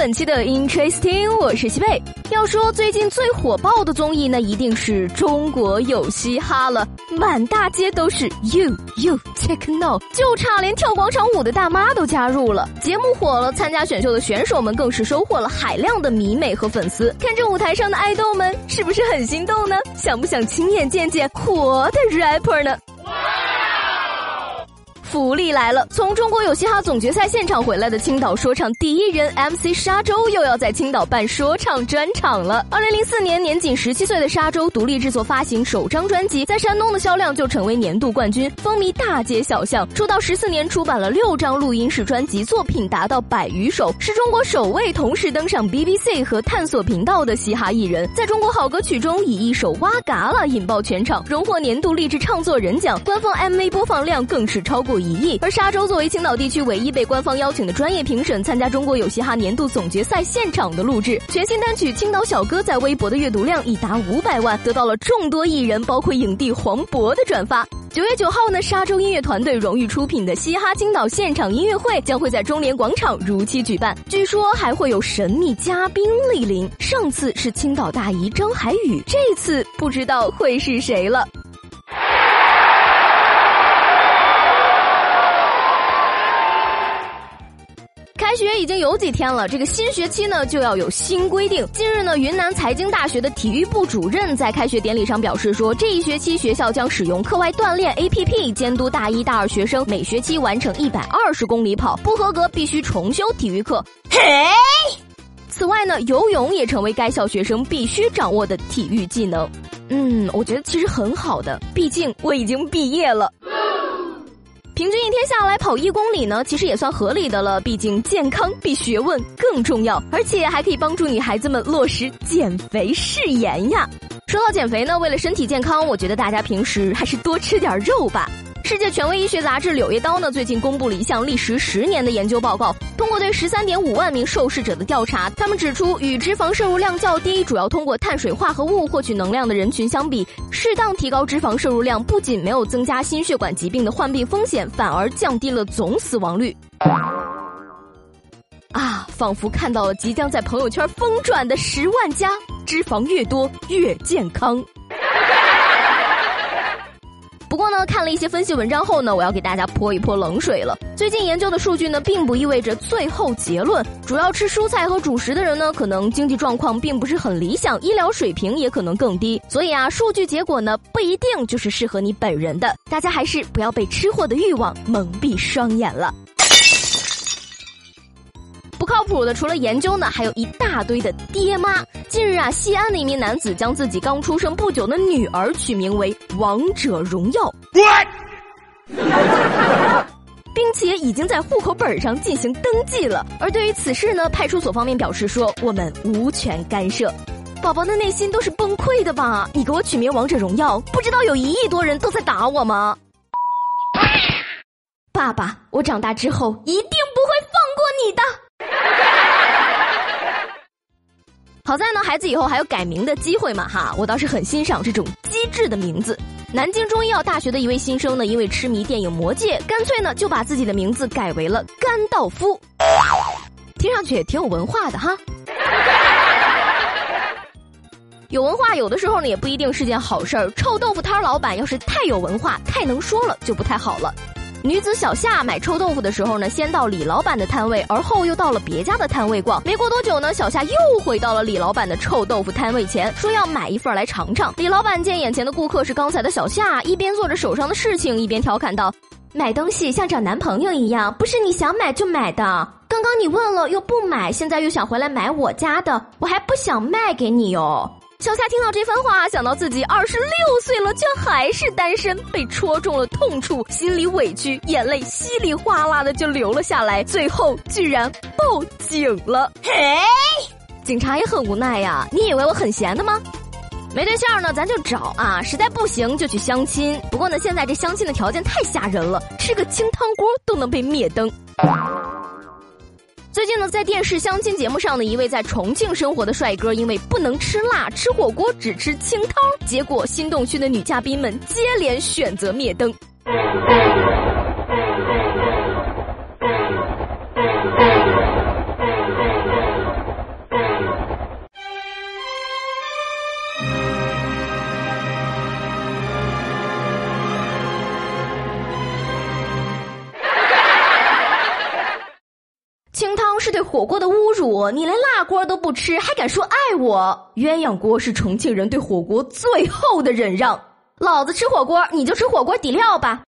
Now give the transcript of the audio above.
本期的 Interesting，我是西贝。要说最近最火爆的综艺，那一定是中国有嘻哈了，满大街都是 You You Take No，就差连跳广场舞的大妈都加入了。节目火了，参加选秀的选手们更是收获了海量的迷妹和粉丝。看着舞台上的爱豆们，是不是很心动呢？想不想亲眼见见活的 rapper 呢？福利来了！从中国有嘻哈总决赛现场回来的青岛说唱第一人 MC 沙洲又要在青岛办说唱专场了。二零零四年，年仅十七岁的沙洲独立制作发行首张专辑，在山东的销量就成为年度冠军，风靡大街小巷。出道十四年，出版了六张录音室专辑，作品达到百余首，是中国首位同时登上 BBC 和探索频道的嘻哈艺人。在中国好歌曲中，以一首《哇嘎啦》引爆全场，荣获年度励志唱作人奖，官方 MV 播放量更是超过。一亿。而沙洲作为青岛地区唯一被官方邀请的专业评审，参加中国有嘻哈年度总决赛现场的录制，全新单曲《青岛小哥》在微博的阅读量已达五百万，得到了众多艺人，包括影帝黄渤的转发。九月九号呢，沙洲音乐团队荣誉出品的嘻哈青岛现场音乐会将会在中联广场如期举办，据说还会有神秘嘉宾莅临。上次是青岛大姨张海宇，这次不知道会是谁了。开学已经有几天了，这个新学期呢就要有新规定。近日呢，云南财经大学的体育部主任在开学典礼上表示说，这一学期学校将使用课外锻炼 APP 监督大一、大二学生每学期完成一百二十公里跑，不合格必须重修体育课。嘿，此外呢，游泳也成为该校学生必须掌握的体育技能。嗯，我觉得其实很好的，毕竟我已经毕业了。平均一天下来跑一公里呢，其实也算合理的了。毕竟健康比学问更重要，而且还可以帮助女孩子们落实减肥誓言呀。说到减肥呢，为了身体健康，我觉得大家平时还是多吃点肉吧。世界权威医学杂志《柳叶刀》呢，最近公布了一项历时十年的研究报告。通过对十三点五万名受试者的调查，他们指出，与脂肪摄入量较低、主要通过碳水化合物获取能量的人群相比，适当提高脂肪摄入量，不仅没有增加心血管疾病的患病风险，反而降低了总死亡率。啊，仿佛看到了即将在朋友圈疯转的十万加，脂肪越多越健康。不过呢，看了一些分析文章后呢，我要给大家泼一泼冷水了。最近研究的数据呢，并不意味着最后结论。主要吃蔬菜和主食的人呢，可能经济状况并不是很理想，医疗水平也可能更低。所以啊，数据结果呢，不一定就是适合你本人的。大家还是不要被吃货的欲望蒙蔽双眼了。不靠谱的，除了研究呢，还有一大堆的爹妈。近日啊，西安的一名男子将自己刚出生不久的女儿取名为《王者荣耀》，并且已经在户口本上进行登记了。而对于此事呢，派出所方面表示说，我们无权干涉。宝宝的内心都是崩溃的吧？你给我取名《王者荣耀》，不知道有一亿多人都在打我吗？爸爸，我长大之后一定不会放过你的。好在呢，孩子以后还有改名的机会嘛哈，我倒是很欣赏这种机智的名字。南京中医药大学的一位新生呢，因为痴迷电影《魔戒》，干脆呢就把自己的名字改为了甘道夫，听上去也挺有文化的哈。有文化有的时候呢也不一定是件好事儿，臭豆腐摊老板要是太有文化、太能说了，就不太好了。女子小夏买臭豆腐的时候呢，先到李老板的摊位，而后又到了别家的摊位逛。没过多久呢，小夏又回到了李老板的臭豆腐摊位前，说要买一份来尝尝。李老板见眼前的顾客是刚才的小夏，一边做着手上的事情，一边调侃道：“买东西像找男朋友一样，不是你想买就买的。刚刚你问了又不买，现在又想回来买我家的，我还不想卖给你哟。”小夏听到这番话，想到自己二十六岁了，却还是单身，被戳中了痛处，心里委屈，眼泪稀里哗啦的就流了下来，最后居然报警了。嘿，警察也很无奈呀，你以为我很闲的吗？没对象呢，咱就找啊，实在不行就去相亲。不过呢，现在这相亲的条件太吓人了，吃个清汤锅都能被灭灯。最近呢，在电视相亲节目上的一位在重庆生活的帅哥，因为不能吃辣，吃火锅只吃清汤，结果心动区的女嘉宾们接连选择灭灯。是对火锅的侮辱，你连辣锅都不吃，还敢说爱我？鸳鸯锅是重庆人对火锅最后的忍让，老子吃火锅，你就吃火锅底料吧。